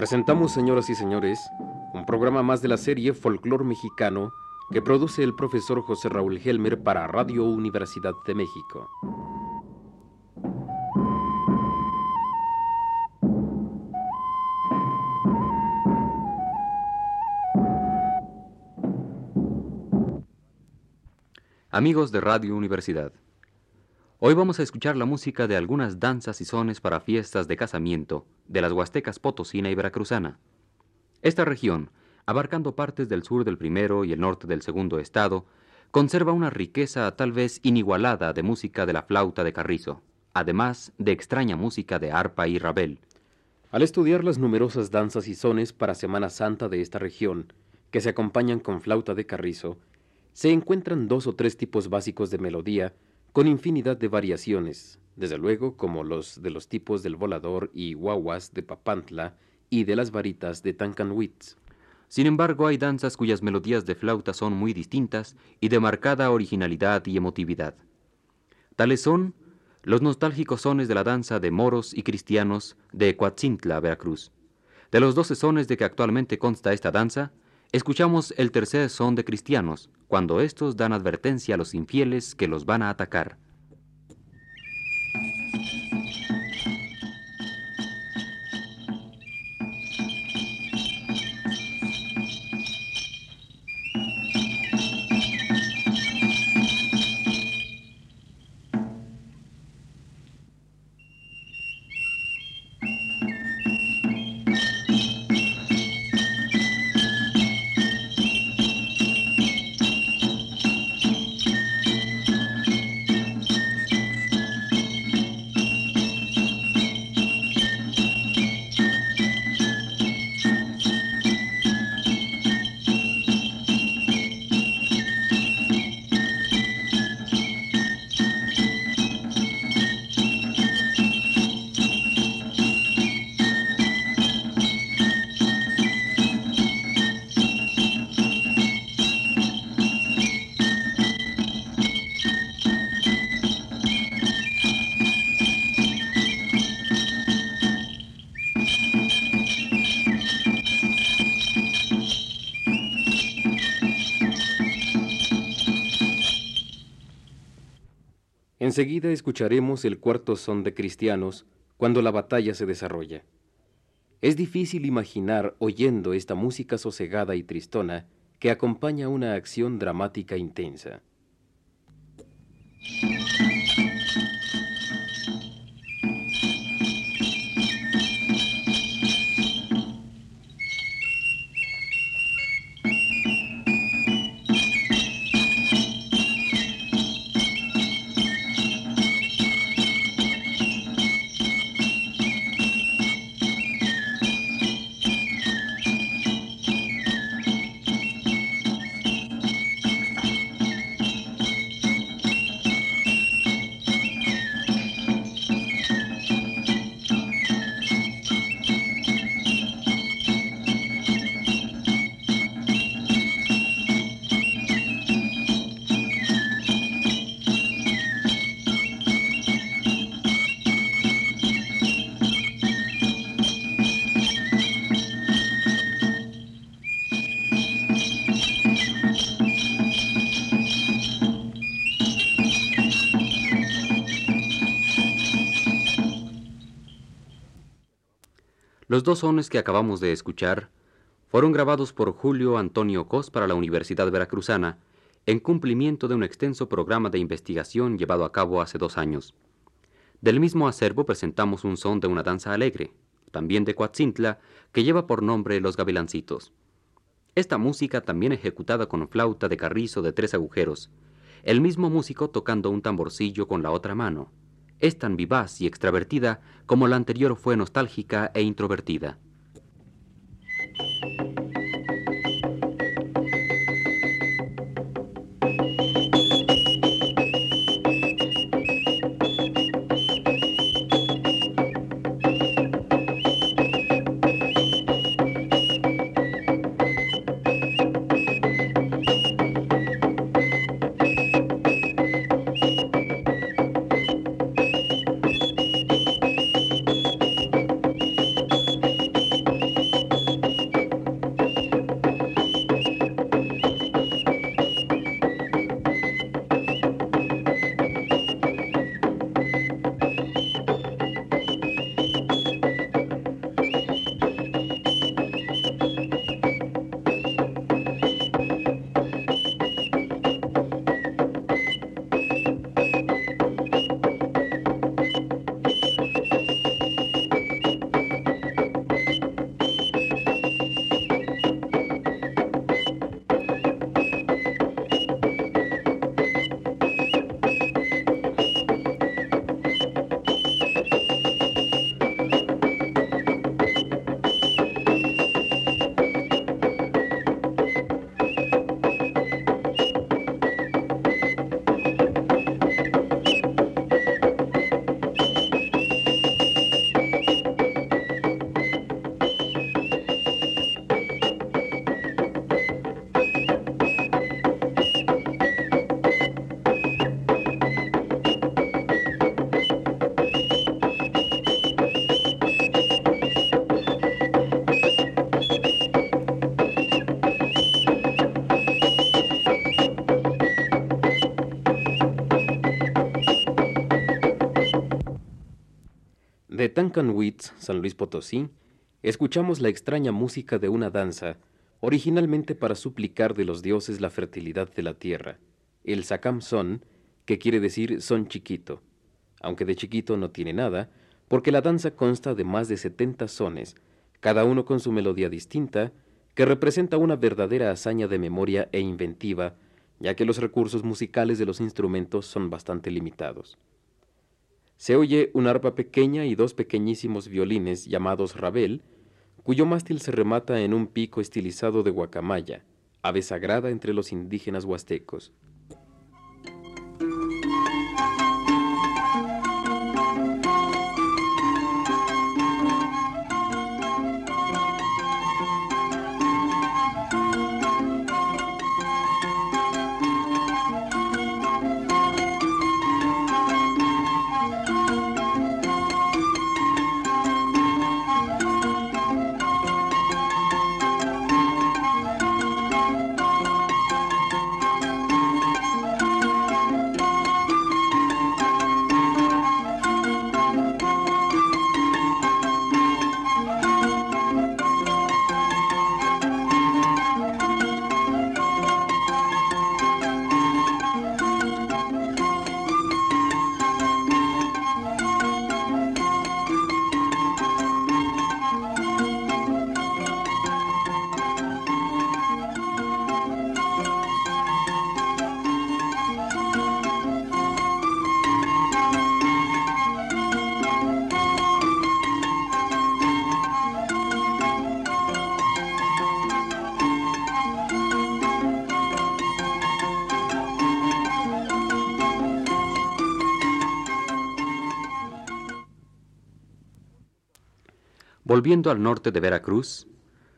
Presentamos, señoras y señores, un programa más de la serie Folclor Mexicano que produce el profesor José Raúl Helmer para Radio Universidad de México. Amigos de Radio Universidad, hoy vamos a escuchar la música de algunas danzas y sones para fiestas de casamiento de las Huastecas Potosina y Veracruzana. Esta región, abarcando partes del sur del primero y el norte del segundo estado, conserva una riqueza tal vez inigualada de música de la flauta de carrizo, además de extraña música de arpa y rabel. Al estudiar las numerosas danzas y sones para Semana Santa de esta región, que se acompañan con flauta de carrizo, se encuentran dos o tres tipos básicos de melodía con infinidad de variaciones, desde luego como los de los tipos del volador y guaguas de Papantla y de las varitas de Tancanwitz. Sin embargo, hay danzas cuyas melodías de flauta son muy distintas y de marcada originalidad y emotividad. Tales son los nostálgicos sones de la danza de moros y cristianos de Coatzintla, Veracruz. De los doce sones de que actualmente consta esta danza, Escuchamos el tercer son de cristianos, cuando estos dan advertencia a los infieles que los van a atacar. Enseguida escucharemos el cuarto son de cristianos cuando la batalla se desarrolla. Es difícil imaginar oyendo esta música sosegada y tristona que acompaña una acción dramática intensa. Los dos sones que acabamos de escuchar fueron grabados por Julio Antonio Cos para la Universidad Veracruzana en cumplimiento de un extenso programa de investigación llevado a cabo hace dos años. Del mismo acervo presentamos un son de una danza alegre, también de Coatzintla, que lleva por nombre Los Gavilancitos. Esta música también ejecutada con flauta de carrizo de tres agujeros, el mismo músico tocando un tamborcillo con la otra mano, es tan vivaz y extravertida como la anterior fue nostálgica e introvertida. De Tancanwitz, San Luis Potosí, escuchamos la extraña música de una danza, originalmente para suplicar de los dioses la fertilidad de la tierra, el Sakam Son, que quiere decir son chiquito, aunque de chiquito no tiene nada, porque la danza consta de más de 70 sones, cada uno con su melodía distinta, que representa una verdadera hazaña de memoria e inventiva, ya que los recursos musicales de los instrumentos son bastante limitados. Se oye una arpa pequeña y dos pequeñísimos violines llamados rabel, cuyo mástil se remata en un pico estilizado de guacamaya, ave sagrada entre los indígenas huastecos. Volviendo al norte de Veracruz,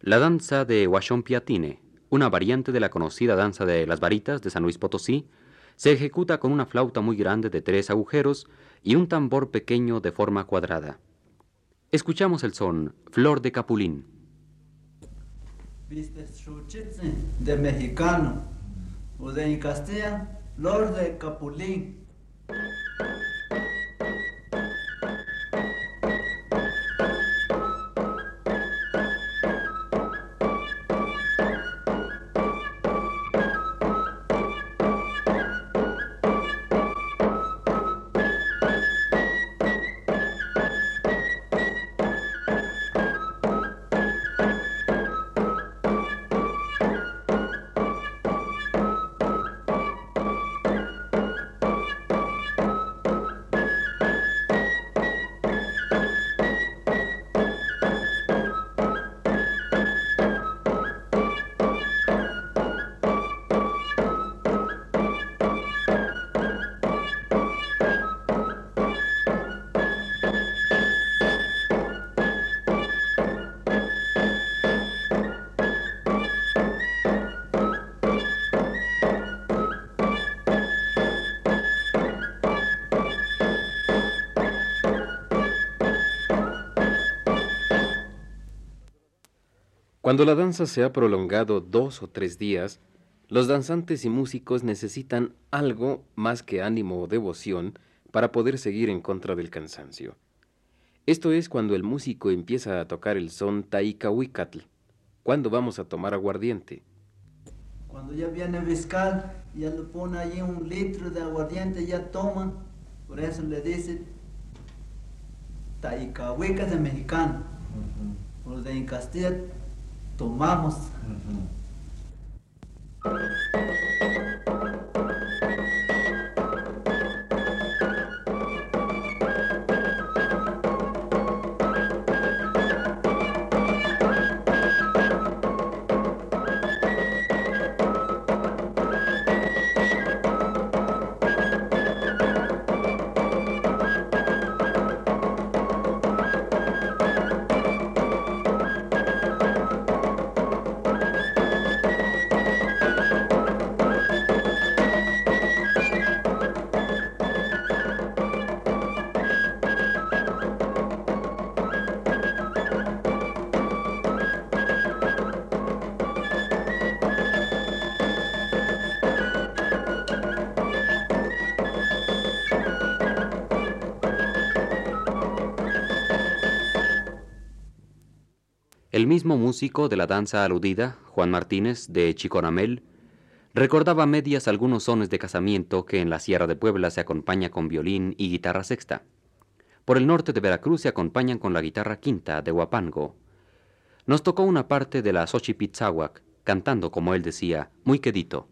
la danza de Huachompiatine, una variante de la conocida danza de las varitas de San Luis Potosí, se ejecuta con una flauta muy grande de tres agujeros y un tambor pequeño de forma cuadrada. Escuchamos el son Flor de Capulín. de mexicano o de Castilla, Flor de Capulín. Cuando la danza se ha prolongado dos o tres días, los danzantes y músicos necesitan algo más que ánimo o devoción para poder seguir en contra del cansancio. Esto es cuando el músico empieza a tocar el son Taikahuicatl. ¿Cuándo vamos a tomar aguardiente? Cuando ya viene fiscal, ya le pone allí un litro de aguardiente, ya toma. Por eso le dice Taikahuica de mexicano. Por de en Castilla tomamos. El mismo músico de la danza aludida, Juan Martínez, de Chiconamel, recordaba medias algunos sones de casamiento que en la Sierra de Puebla se acompaña con violín y guitarra sexta. Por el norte de Veracruz se acompañan con la guitarra quinta de Huapango. Nos tocó una parte de la Xochipitzahuac, cantando, como él decía, muy quedito.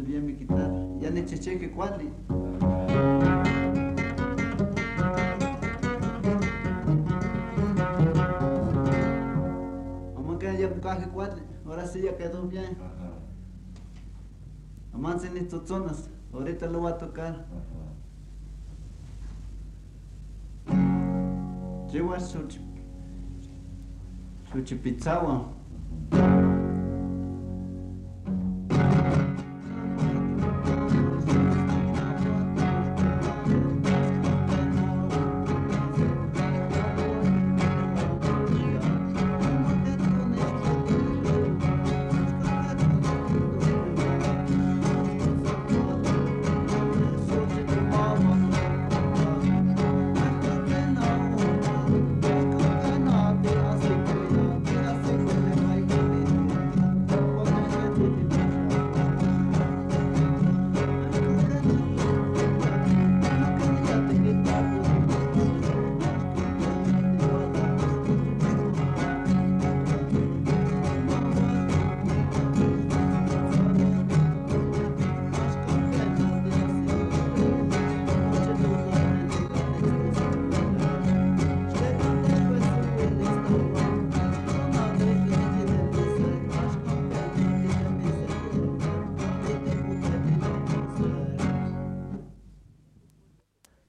Bien mi guitarra. Ya ne cheche cuadri. Vamos que ya bucaje cuadri, ahora sí ya quedó bien. Vamos en estas zonas, ahorita lo voy a tocar. Llevo a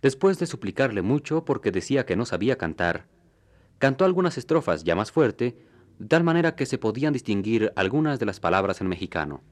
Después de suplicarle mucho porque decía que no sabía cantar, cantó algunas estrofas ya más fuerte, de tal manera que se podían distinguir algunas de las palabras en mexicano.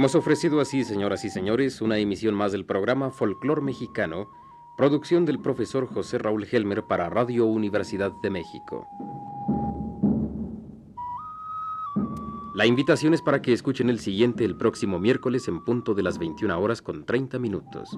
Hemos ofrecido así, señoras y señores, una emisión más del programa Folclor Mexicano, producción del profesor José Raúl Helmer para Radio Universidad de México. La invitación es para que escuchen el siguiente el próximo miércoles en punto de las 21 horas con 30 minutos.